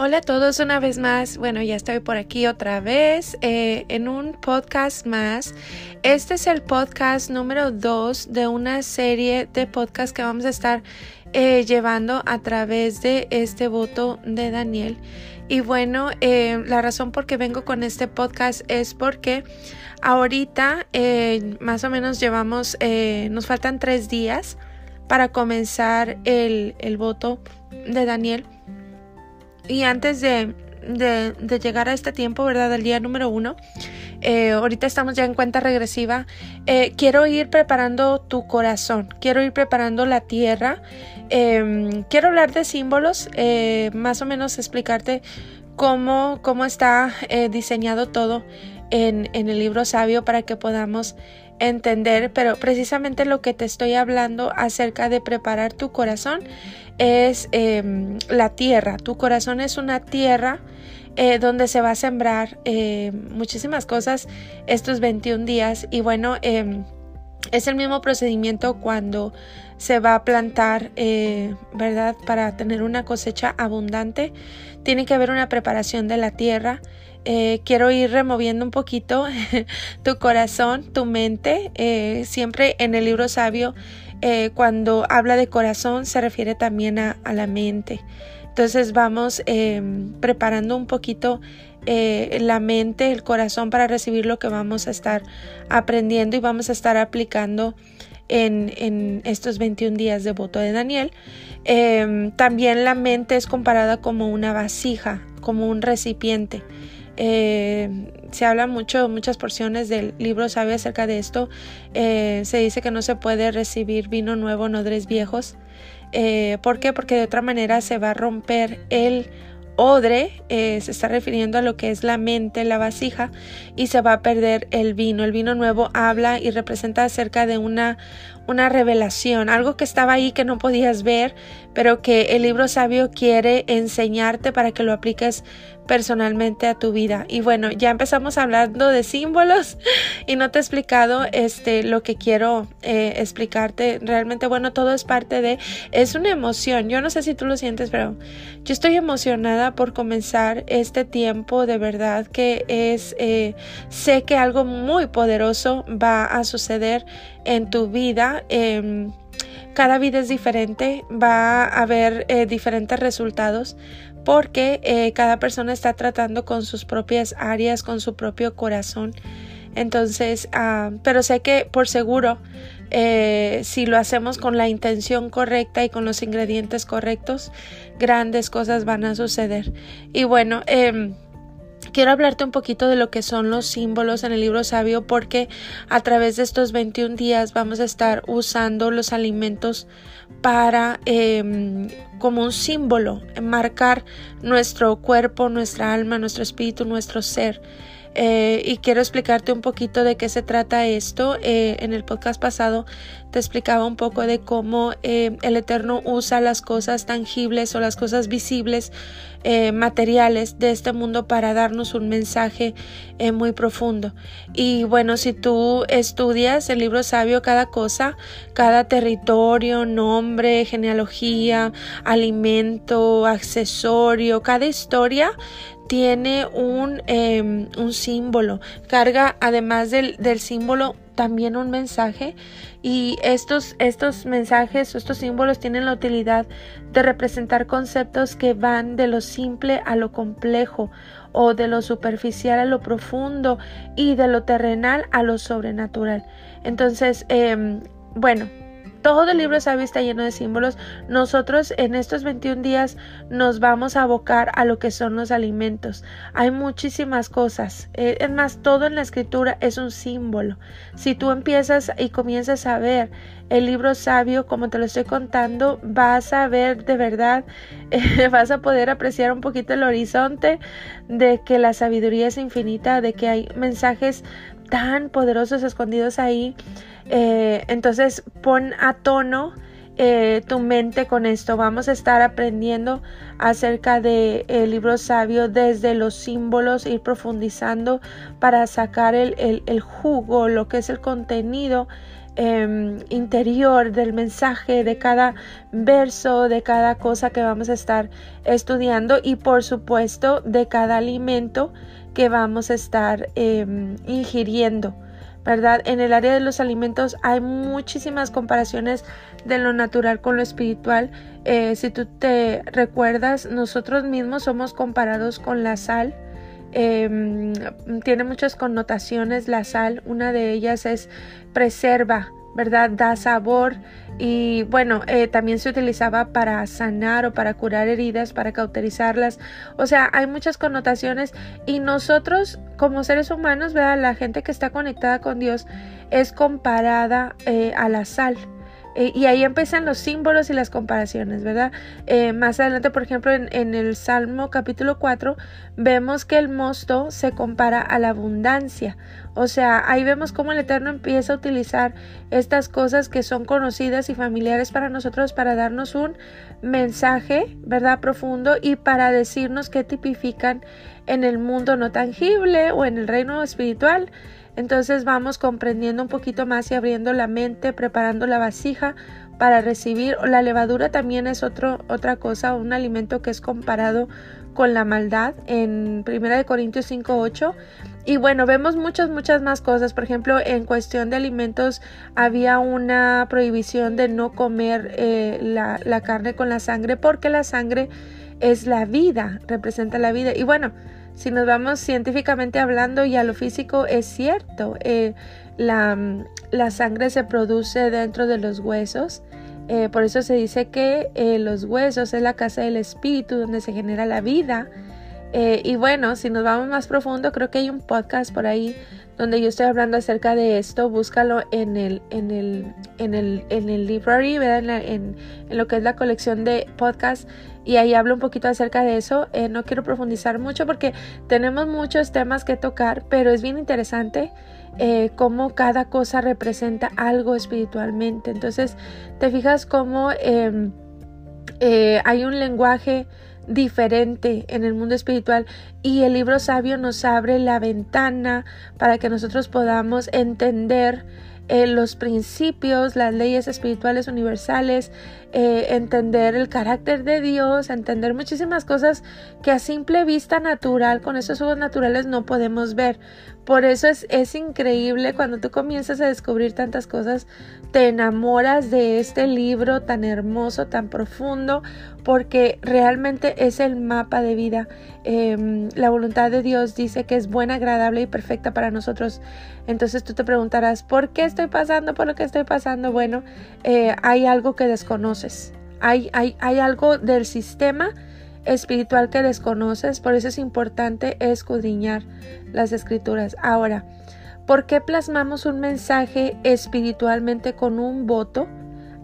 Hola a todos una vez más. Bueno, ya estoy por aquí otra vez eh, en un podcast más. Este es el podcast número 2 de una serie de podcasts que vamos a estar eh, llevando a través de este voto de Daniel. Y bueno, eh, la razón por qué vengo con este podcast es porque ahorita más o menos llevamos, nos faltan tres días para comenzar el, el voto de Daniel. Y antes de, llegar a este tiempo, ¿verdad? Del día número uno, eh, ahorita estamos ya en cuenta regresiva, eh, quiero ir preparando tu corazón, quiero ir preparando la tierra, em, quiero hablar de símbolos, eh, más o menos explicarte cómo, cómo está diseñado todo en, en el libro sabio para que podamos entender, pero precisamente lo que te estoy hablando acerca de preparar tu corazón es em, la tierra. Tu corazón es una tierra eh, donde se va a sembrar eh, muchísimas cosas estos 21 días y bueno, em, es el mismo procedimiento cuando se va a plantar, eh, ¿verdad? Para tener una cosecha abundante, tiene que haber una preparación de la tierra. Quiero ir removiendo un poquito tu corazón, tu mente. siempre en el libro sabio eh, cuando habla de corazón se refiere también a, la mente. Entonces vamos em, preparando un poquito eh, la mente, el corazón para recibir lo que vamos a estar aprendiendo y vamos a estar aplicando en, estos 21 días de voto de Daniel. Em, también la mente es comparada como una vasija, como un recipiente. Eh, se habla mucho, muchas porciones del libro sabe acerca de esto. Eh, se dice que no se puede recibir vino nuevo odres viejos. Eh, ¿Por qué? Porque de otra manera se va a romper el odre, se está refiriendo a lo que es la mente, la vasija, y se va a perder el vino. El vino nuevo habla y representa acerca de una, una revelación, algo que estaba ahí que no podías ver, pero que el libro sabio quiere enseñarte para que lo apliques personalmente a tu vida. Y bueno, ya empezamos hablando de símbolos y no te he explicado este lo que quiero eh, explicarte. Realmente, bueno, todo es parte de, es una emoción. Yo no sé si tú lo sientes, pero yo estoy emocionada por comenzar este tiempo. De verdad que es, eh, sé que algo muy poderoso va a suceder en tu vida. Em, cada vida es diferente, va a haber eh, diferentes resultados porque eh, cada persona está tratando con sus propias áreas, con su propio corazón. Entonces, ah, pero sé que por seguro, eh, si lo hacemos con la intención correcta y con los ingredientes correctos, grandes cosas van a suceder. Y bueno, eh, Quiero hablarte un poquito de lo que son los símbolos en el libro sabio porque a través de estos 21 días vamos a estar usando los alimentos para em, como un símbolo, marcar nuestro cuerpo, nuestra alma, nuestro espíritu, nuestro ser. Eh, y quiero explicarte un poquito de qué se trata esto. Eh, en el podcast pasado te explicaba un poco de cómo eh, el Eterno usa las cosas tangibles o las cosas visibles, materiales de este mundo para darnos un mensaje muy profundo. Y bueno, si tú estudias el libro sabio, cada cosa, cada territorio, nombre, genealogía, alimento, accesorio, cada historia tiene un, em, un símbolo, carga además del, del, símbolo también un mensaje y estos, estos mensajes, estos símbolos tienen la utilidad de representar conceptos que van de lo simple a lo complejo o de lo superficial a lo profundo y de lo terrenal a lo sobrenatural. Entonces, eh, bueno, todo el libro sabio está lleno de símbolos. Nosotros en estos 21 días nos vamos a abocar a lo que son los alimentos. Hay muchísimas cosas. Eh, es más, todo en la escritura es un símbolo. Si tú empiezas y comienzas a ver el libro sabio, como te lo estoy contando, vas a ver de verdad, vas a poder apreciar un poquito el horizonte de que la sabiduría es infinita, de que hay mensajes tan poderosos escondidos ahí. Eh, entonces pon a tono eh, tu mente con esto. Vamos a estar aprendiendo acerca del el libro sabio desde los símbolos, ir profundizando para sacar el, el, jugo, lo que es el contenido em, interior del mensaje de cada verso, de cada cosa que vamos a estar estudiando y por supuesto de cada alimento que vamos a estar em, ingiriendo. ¿verdad? En el área de los alimentos hay muchísimas comparaciones de lo natural con lo espiritual. Eh, si tú te recuerdas, nosotros mismos somos comparados con la sal. Em, tiene muchas connotaciones la sal. Una de ellas es preserva, ¿verdad? Da sabor y bueno, eh, también se utilizaba para sanar o para curar heridas, para cauterizarlas. O sea, hay muchas connotaciones y nosotros como seres humanos, ¿verdad? La gente que está conectada con Dios es comparada eh, a la sal. Eh, y ahí empiezan los símbolos y las comparaciones, ¿verdad? Eh, más adelante, por ejemplo, en, el Salmo capítulo 4, vemos que el mosto se compara a la abundancia. O sea, ahí vemos cómo el Eterno empieza a utilizar estas cosas que son conocidas y familiares para nosotros para darnos un mensaje, ¿verdad? Profundo y para decirnos qué tipifican en el mundo no tangible o en el reino espiritual. Entonces vamos comprendiendo un poquito más y abriendo la mente, preparando la vasija para recibir. La levadura también es otro, otra cosa, un alimento que es comparado con la maldad en 1 Corintios 5.8. Y bueno, vemos muchas, muchas más cosas. Por ejemplo, en cuestión de alimentos había una prohibición de no comer eh, la, la carne con la sangre porque la sangre es la vida, representa la vida. Y bueno, si nos vamos científicamente hablando y a lo físico, es cierto. Eh, la, la, sangre se produce dentro de los huesos. Eh, por eso se dice que eh, los huesos es la casa del espíritu donde se genera la vida. y bueno, si nos vamos más profundo, creo que hay un podcast por ahí donde yo estoy hablando acerca de esto. Búscalo en el, en el, en el, en el library, En, en, lo que es la colección de podcasts y ahí hablo un poquito acerca de eso. Eh, no quiero profundizar mucho porque tenemos muchos temas que tocar, pero es bien interesante eh, cómo cada cosa representa algo espiritualmente. Entonces, te fijas cómo em, eh, hay un lenguaje diferente en el mundo espiritual y el libro sabio nos abre la ventana para que nosotros podamos entender los principios, las leyes espirituales universales, eh, entender el carácter de Dios, entender muchísimas cosas que a simple vista natural, con esos ojos naturales no podemos ver. Por eso es, es increíble cuando tú comienzas a descubrir tantas cosas, te enamoras de este libro tan hermoso, tan profundo, porque realmente es el mapa de vida. Em, la voluntad de Dios dice que es buena, agradable y perfecta para nosotros. Entonces tú te preguntarás, ¿por qué estoy pasando por lo que estoy pasando? Bueno, eh, hay algo que desconoces. Hay, hay, hay algo del sistema espiritual que desconoces, por eso es importante escudriñar las escrituras. Ahora, ¿por qué plasmamos un mensaje espiritualmente con un voto?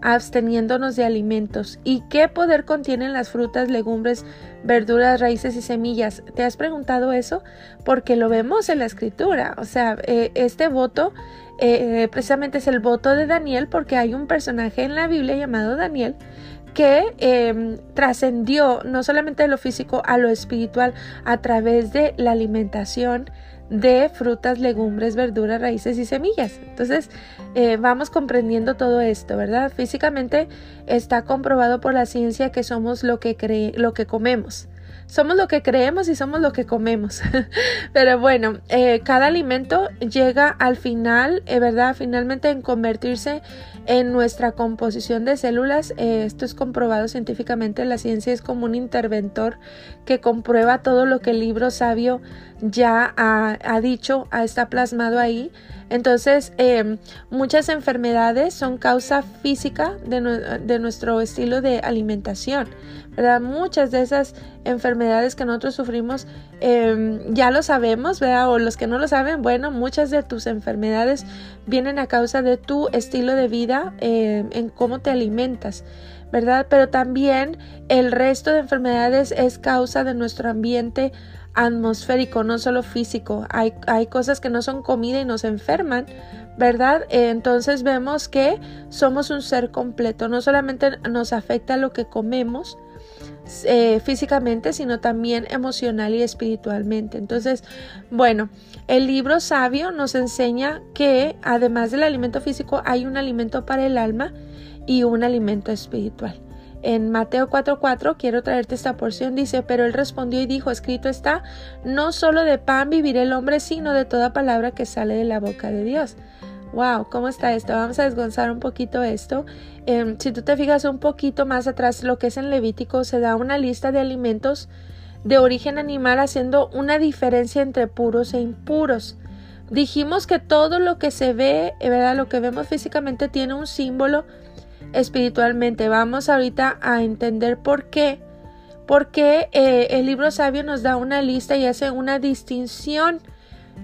Absteniéndonos de alimentos. ¿Y qué poder contienen las frutas, legumbres, verduras, raíces y semillas? ¿Te has preguntado eso? Porque lo vemos en la escritura. O sea, eh, este voto eh, precisamente es el voto de Daniel porque hay un personaje en la Biblia llamado Daniel que em, trascendió no solamente de lo físico a lo espiritual a través de la alimentación de frutas, legumbres, verduras, raíces y semillas. Entonces, eh, vamos comprendiendo todo esto, ¿verdad? Físicamente está comprobado por la ciencia que somos lo que, lo que comemos. Somos lo que creemos y somos lo que comemos. Pero bueno, eh, cada alimento llega al final, eh, ¿verdad? Finalmente en convertirse en nuestra composición de células. Eh, esto es comprobado científicamente. La ciencia es como un interventor que comprueba todo lo que el libro sabio ya ha, dicho, está plasmado ahí. Entonces, muchas enfermedades son causa física de nuestro estilo de alimentación. Muchas de esas enfermedades que nosotros sufrimos em, ya lo sabemos, ¿verdad? O los que no lo saben, bueno, muchas de tus enfermedades vienen a causa de tu estilo de vida, em, en cómo te alimentas, ¿verdad? Pero también el resto de enfermedades es causa de nuestro ambiente atmosférico, no solo físico. Hay, hay cosas que no son comida y nos enferman, ¿verdad? entonces vemos que somos un ser completo, no solamente nos afecta lo que comemos, eh, físicamente, sino también emocional y espiritualmente. Entonces, bueno, el libro sabio nos enseña que además del alimento físico hay un alimento para el alma y un alimento espiritual. En Mateo 4:4 quiero traerte esta porción, dice, pero él respondió y dijo, escrito está, no solo de pan vivirá el hombre, sino de toda palabra que sale de la boca de Dios. Wow, ¿cómo está esto? Vamos a desgonzar un poquito esto. Em, si tú te fijas un poquito más atrás, lo que es en Levítico, se da una lista de alimentos de origen animal haciendo una diferencia entre puros e impuros. Dijimos que todo lo que se ve, eh, ¿verdad? Lo que vemos físicamente tiene un símbolo espiritualmente. Vamos ahorita a entender por qué. Porque eh, el libro sabio nos da una lista y hace una distinción.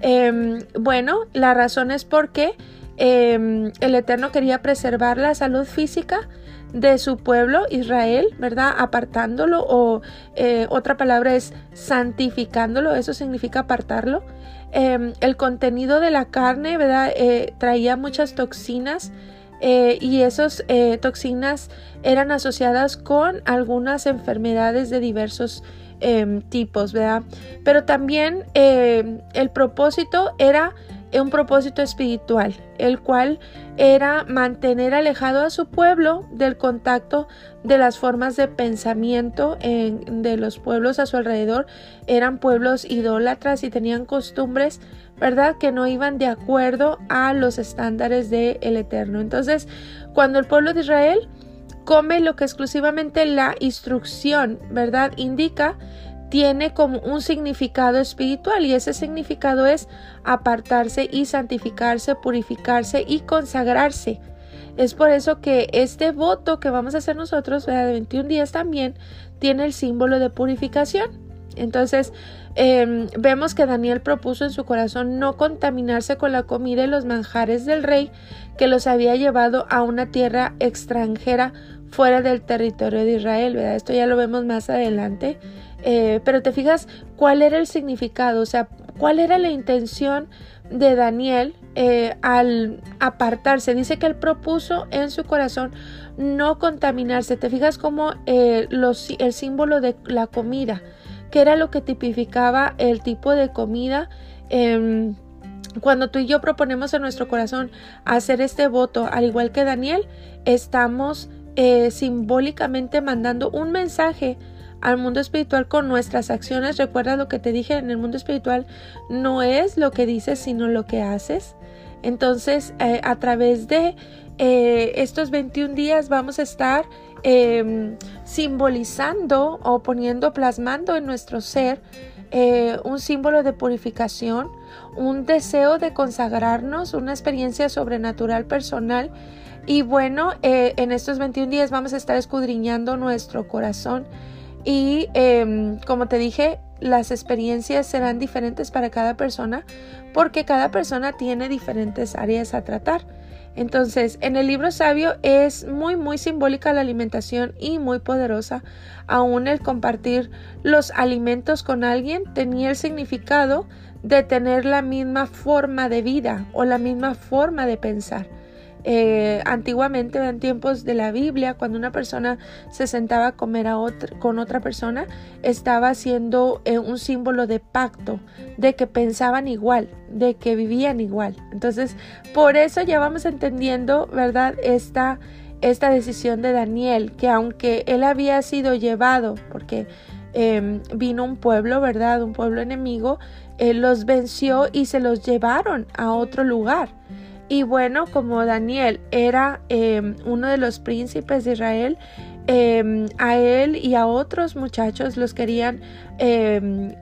Em, bueno, la razón es porque Em, el Eterno quería preservar la salud física de su pueblo Israel, ¿verdad? Apartándolo o eh, otra palabra es santificándolo, eso significa apartarlo. Em, el contenido de la carne, ¿verdad? Eh, traía muchas toxinas eh, y esas toxinas eran asociadas con algunas enfermedades de diversos em, tipos, ¿verdad? Pero también el propósito era un propósito espiritual, el cual era mantener alejado a su pueblo del contacto de las formas de pensamiento de los pueblos a su alrededor. Eran pueblos idólatras y tenían costumbres, ¿verdad?, que no iban de acuerdo a los estándares del Eterno. Entonces, cuando el pueblo de Israel come lo que exclusivamente la instrucción, ¿verdad?, indica, tiene como un significado espiritual y ese significado es apartarse y santificarse, purificarse y consagrarse. Es por eso que este voto que vamos a hacer nosotros de 21 días también tiene el símbolo de purificación. Entonces, em, vemos que Daniel propuso en su corazón no contaminarse con la comida y los manjares del rey que los había llevado a una tierra extranjera fuera del territorio de Israel. ¿verdad? Esto ya lo vemos más adelante. Eh, pero te fijas cuál era el significado, o sea, cuál era la intención de Daniel eh, al apartarse. Dice que él propuso en su corazón no contaminarse. Te fijas como eh, el símbolo de la comida, que era lo que tipificaba el tipo de comida. Em, cuando tú y yo proponemos en nuestro corazón hacer este voto, al igual que Daniel, estamos simbólicamente mandando un mensaje al mundo espiritual con nuestras acciones. Recuerda lo que te dije en el mundo espiritual, no es lo que dices, sino lo que haces. Entonces, eh, a través de eh, estos 21 días vamos a estar em, simbolizando o poniendo, plasmando en nuestro ser eh, un símbolo de purificación, un deseo de consagrarnos, una experiencia sobrenatural personal. Y bueno, en estos 21 días vamos a estar escudriñando nuestro corazón y em, como te dije, las experiencias serán diferentes para cada persona porque cada persona tiene diferentes áreas a tratar. Entonces, en el libro sabio es muy, muy simbólica la alimentación y muy poderosa. Aún el compartir los alimentos con alguien tenía el significado de tener la misma forma de vida o la misma forma de pensar. Eh, antiguamente, en tiempos de la Biblia, cuando una persona se sentaba a comer con otra persona, estaba haciendo eh, un símbolo de pacto, de que pensaban igual, de que vivían igual. Entonces, por eso ya vamos entendiendo, ¿verdad? Esta, esta decisión de Daniel, que aunque él había sido llevado, porque em, vino un pueblo, ¿verdad? Un pueblo enemigo, los venció y se los llevaron a otro lugar. Y bueno, como Daniel era em, uno de los príncipes de Israel, em, a él y a otros muchachos los querían em,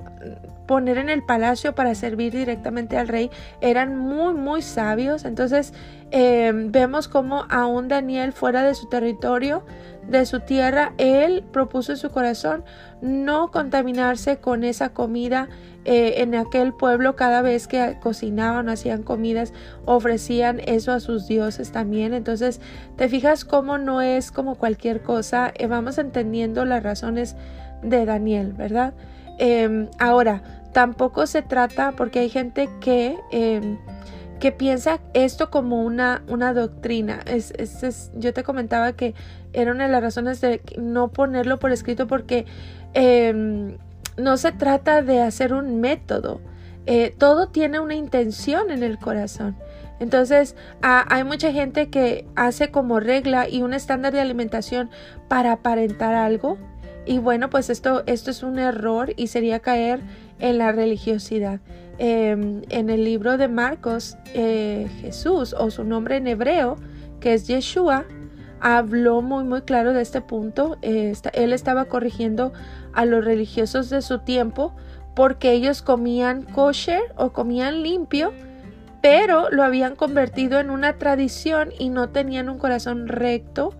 poner en el palacio para servir directamente al rey. Eran muy, muy sabios. Entonces vemos como aún Daniel fuera de su territorio, de su tierra, él propuso en su corazón no contaminarse con esa comida eh, en aquel pueblo cada vez que cocinaban, hacían comidas, ofrecían eso a sus dioses también. Entonces, te fijas cómo no es como cualquier cosa, eh, vamos entendiendo las razones de Daniel, ¿verdad? Em, ahora, tampoco se trata, porque hay gente que... Em, que piensa esto como una, una doctrina. Es, es, yo te comentaba que era una de las razones de no ponerlo por escrito porque em, no se trata de hacer un método. Eh, todo tiene una intención en el corazón. Entonces, hay mucha gente que hace como regla y un estándar de alimentación para aparentar algo. Y bueno, pues esto, esto es un error y sería caer en la religiosidad. Em, en el libro de Marcos, eh, Jesús o su nombre en hebreo, que es Yeshua, habló muy muy claro de este punto. Eh, él estaba corrigiendo a los religiosos de su tiempo porque ellos comían kosher o comían limpio, pero lo habían convertido en una tradición y no tenían un corazón recto,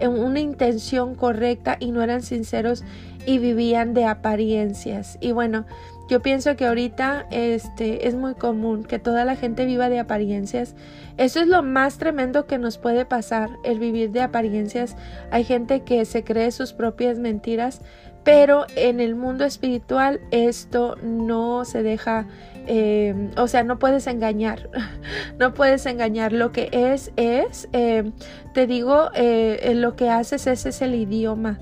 en una intención correcta y no eran sinceros y vivían de apariencias. Y bueno, yo pienso que ahorita este es muy común que toda la gente viva de apariencias. Eso es lo más tremendo que nos puede pasar, el vivir de apariencias. Hay gente que se cree sus propias mentiras, pero en el mundo espiritual esto no se deja, eh, o sea, no puedes engañar, no puedes engañar. Lo que es, es, eh, te digo, eh, lo que haces ese es el idioma.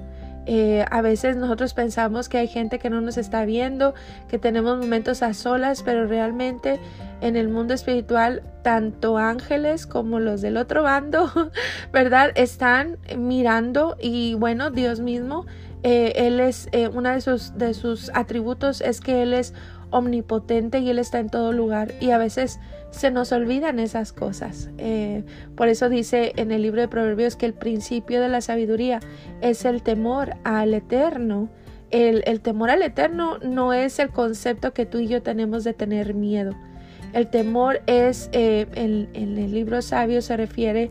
Eh, a veces nosotros pensamos que hay gente que no nos está viendo, que tenemos momentos a solas, pero realmente en el mundo espiritual, tanto ángeles como los del otro bando, ¿verdad? Están mirando y bueno, Dios mismo, eh, Él es, eh, uno de sus, de sus atributos es que Él es omnipotente y Él está en todo lugar y a veces se nos olvidan esas cosas. Eh, por eso dice en el libro de Proverbios que el principio de la sabiduría es el temor al eterno. El, temor al eterno no es el concepto que tú y yo tenemos de tener miedo. El temor es, eh, en, el libro sabio se refiere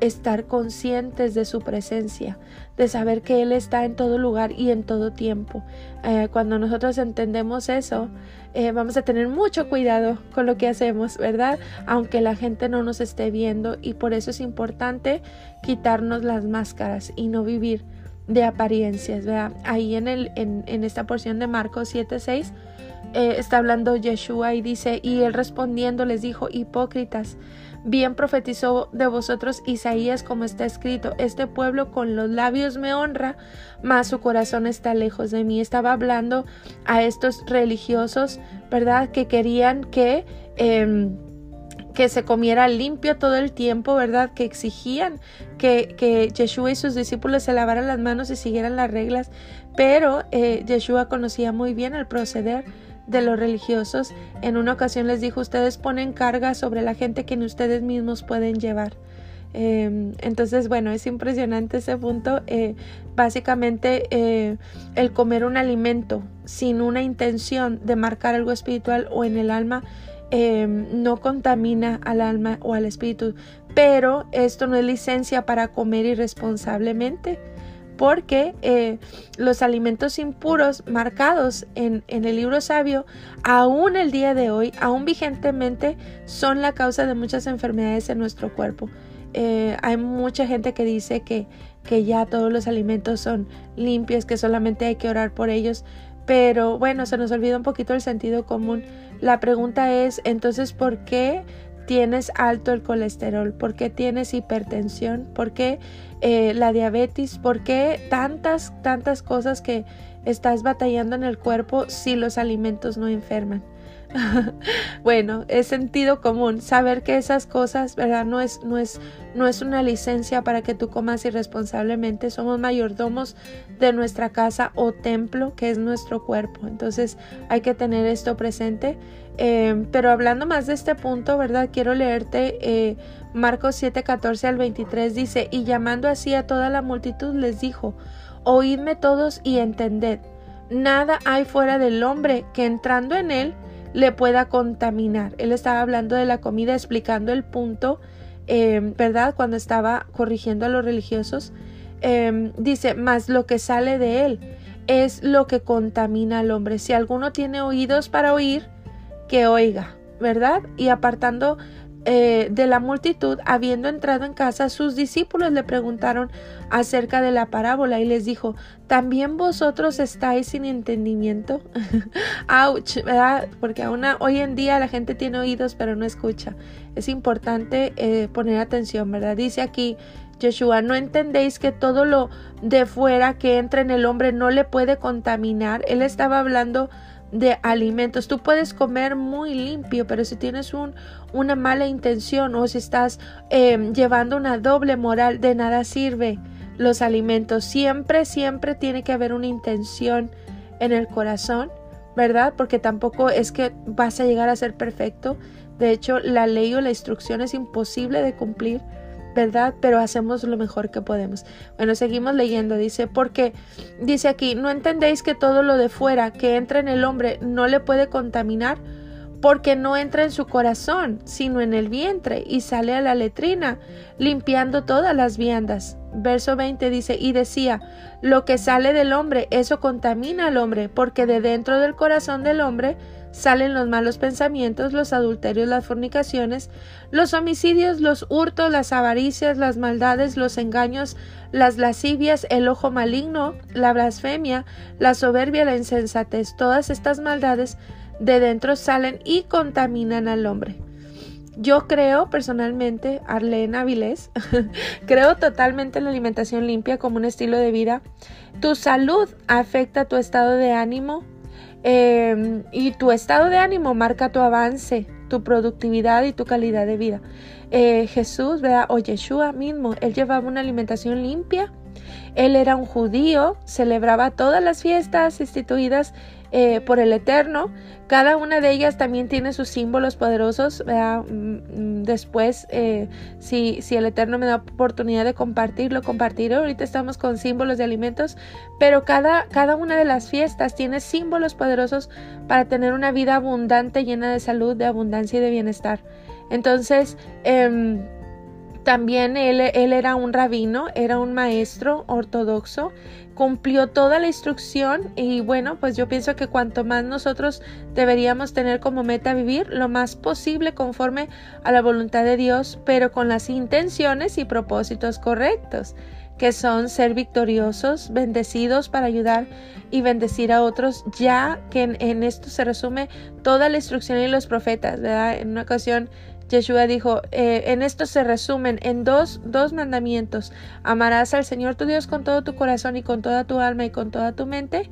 estar conscientes de su presencia, de saber que Él está en todo lugar y en todo tiempo. Eh, cuando nosotros entendemos eso, eh, vamos a tener mucho cuidado con lo que hacemos, ¿verdad? Aunque la gente no nos esté viendo y por eso es importante quitarnos las máscaras y no vivir de apariencias, ¿verdad? Ahí en, el, en, en esta porción de Marcos 7:6 eh, está hablando Yeshua y dice, y él respondiendo les dijo, hipócritas, Bien profetizó de vosotros Isaías como está escrito, este pueblo con los labios me honra, mas su corazón está lejos de mí. Estaba hablando a estos religiosos, ¿verdad? Que querían que... Em, que se comiera limpio todo el tiempo, ¿verdad? Que exigían que, que Yeshua y sus discípulos se lavaran las manos y siguieran las reglas, pero eh, Yeshua conocía muy bien el proceder de los religiosos, en una ocasión les dijo, ustedes ponen carga sobre la gente que ustedes mismos pueden llevar. Em, entonces, bueno, es impresionante ese punto. Eh, básicamente, eh, el comer un alimento sin una intención de marcar algo espiritual o en el alma em, no contamina al alma o al espíritu. Pero esto no es licencia para comer irresponsablemente porque eh, los alimentos impuros marcados en, el libro sabio, aún el día de hoy, aún vigentemente, son la causa de muchas enfermedades en nuestro cuerpo. Eh, hay mucha gente que dice que, que ya todos los alimentos son limpios, que solamente hay que orar por ellos, pero bueno, se nos olvida un poquito el sentido común. La pregunta es, entonces, ¿por qué tienes alto el colesterol? ¿Por qué tienes hipertensión? ¿Por qué eh, la diabetes? ¿Por qué tantas, tantas cosas que estás batallando en el cuerpo si los alimentos no enferman? bueno, es sentido común saber que esas cosas, ¿verdad? No es, no es, no es una licencia para que tú comas irresponsablemente. Somos mayordomos de nuestra casa o templo, que es nuestro cuerpo. Entonces hay que tener esto presente. Eh, pero hablando más de este punto, ¿verdad? Quiero leerte eh, Marcos 7, 14 al 23. Dice, y llamando así a toda la multitud les dijo, oídme todos y entended. Nada hay fuera del hombre que entrando en él le pueda contaminar. Él estaba hablando de la comida, explicando el punto, em, ¿verdad? Cuando estaba corrigiendo a los religiosos. Em, dice, más lo que sale de él es lo que contamina al hombre. Si alguno tiene oídos para oír, que oiga, ¿verdad? Y apartando eh, de la multitud, habiendo entrado en casa, sus discípulos le preguntaron acerca de la parábola y les dijo, ¿también vosotros estáis sin entendimiento? Ouch, ¿verdad? Porque aún hoy en día la gente tiene oídos pero no escucha. Es importante eh, poner atención, ¿verdad? Dice aquí, Yeshua, ¿no entendéis que todo lo de fuera que entra en el hombre no le puede contaminar? Él estaba hablando de alimentos. Tú puedes comer muy limpio, pero si tienes un, una mala intención o si estás em, llevando una doble moral, de nada sirve los alimentos. Siempre, siempre tiene que haber una intención en el corazón, ¿verdad? Porque tampoco es que vas a llegar a ser perfecto. De hecho, la ley o la instrucción es imposible de cumplir ¿verdad? Pero hacemos lo mejor que podemos. Bueno, seguimos leyendo, dice, porque dice aquí, ¿no entendéis que todo lo de fuera que entra en el hombre no le puede contaminar? Porque no entra en su corazón, sino en el vientre, y sale a la letrina, limpiando todas las viandas. Verso 20 dice, y decía, lo que sale del hombre, eso contamina al hombre, porque de dentro del corazón del hombre salen los malos pensamientos, los adulterios, las fornicaciones, los homicidios, los hurtos, las avaricias, las maldades, los engaños, las lascivias, el ojo maligno, la blasfemia, la soberbia, la insensatez. Todas estas maldades de dentro salen y contaminan al hombre. Yo creo personalmente, Arlene Avilés, creo totalmente en la alimentación limpia como un estilo de vida. Tu salud afecta tu estado de ánimo, Em, y tu estado de ánimo marca tu avance, tu productividad y tu calidad de vida. Eh, Jesús, ¿verdad? O Yeshua mismo, él llevaba una alimentación limpia. Él era un judío, celebraba todas las fiestas instituidas eh, por el Eterno. Cada una de ellas también tiene sus símbolos poderosos. Mm, mm, después, eh, si, si, el Eterno me da oportunidad de compartirlo, compartiré. Ahorita estamos con símbolos de alimentos, pero cada, cada una de las fiestas tiene símbolos poderosos para tener una vida abundante, llena de salud, de abundancia y de bienestar. Entonces, em, también él, era un rabino, era un maestro ortodoxo, cumplió toda la instrucción y bueno, pues yo pienso que cuanto más nosotros deberíamos tener como meta vivir lo más posible conforme a la voluntad de Dios, pero con las intenciones y propósitos correctos que son ser victoriosos, bendecidos para ayudar y bendecir a otros, ya que en, esto se resume toda la instrucción y los profetas, ¿verdad? En una ocasión Yeshua dijo, eh, en esto se resumen en dos, dos mandamientos. Amarás al Señor tu Dios con todo tu corazón y con toda tu alma y con toda tu mente.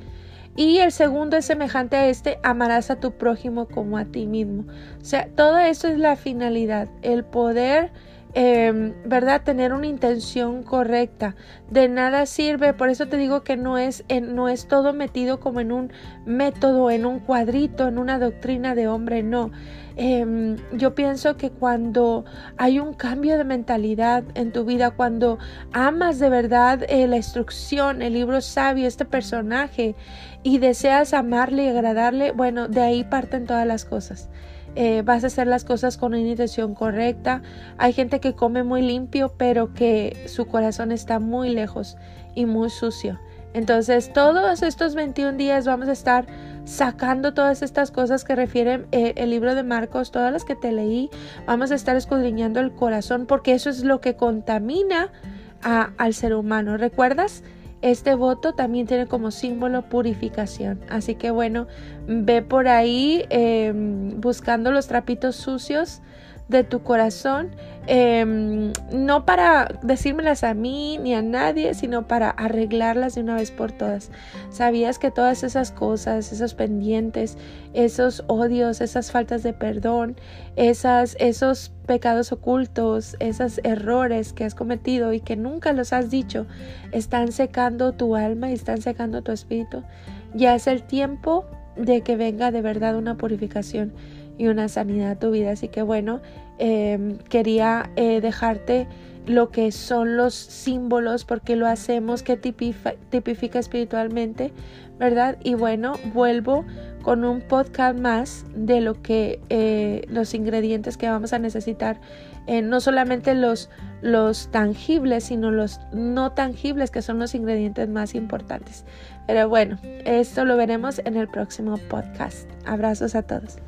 Y el segundo es semejante a este, amarás a tu prójimo como a ti mismo. O sea, todo eso es la finalidad, el poder Em, ¿verdad? Tener una intención correcta. De nada sirve, por eso te digo que no es, no es todo metido como en un método, en un cuadrito, en una doctrina de hombre, no. Em, yo pienso que cuando hay un cambio de mentalidad en tu vida, cuando amas de verdad eh, la instrucción, el libro sabio, este personaje, y deseas amarle y agradarle, bueno, de ahí parten todas las cosas. Eh, vas a hacer las cosas con una intención correcta. Hay gente que come muy limpio, pero que su corazón está muy lejos y muy sucio. Entonces, todos estos 21 días vamos a estar sacando todas estas cosas que refieren eh, el libro de Marcos, todas las que te leí. Vamos a estar escudriñando el corazón porque eso es lo que contamina al ser humano. ¿Recuerdas? Este voto también tiene como símbolo purificación. Así que bueno, ve por ahí em, buscando los trapitos sucios de tu corazón, em, no para decírmelas a mí ni a nadie, sino para arreglarlas de una vez por todas. ¿Sabías que todas esas cosas, esos pendientes, esos odios, esas faltas de perdón, esas, esos pecados ocultos, esos errores que has cometido y que nunca los has dicho, están secando tu alma y están secando tu espíritu? Ya es el tiempo de que venga de verdad una purificación y una sanidad a tu vida. Así que bueno, em, quería eh, dejarte lo que son los símbolos, porque lo hacemos, que tipifica, espiritualmente, ¿verdad? Y bueno, vuelvo con un podcast más de lo que eh, los ingredientes que vamos a necesitar, eh, no solamente los, los tangibles, sino los no tangibles, que son los ingredientes más importantes. Pero bueno, esto lo veremos en el próximo podcast. Abrazos a todos.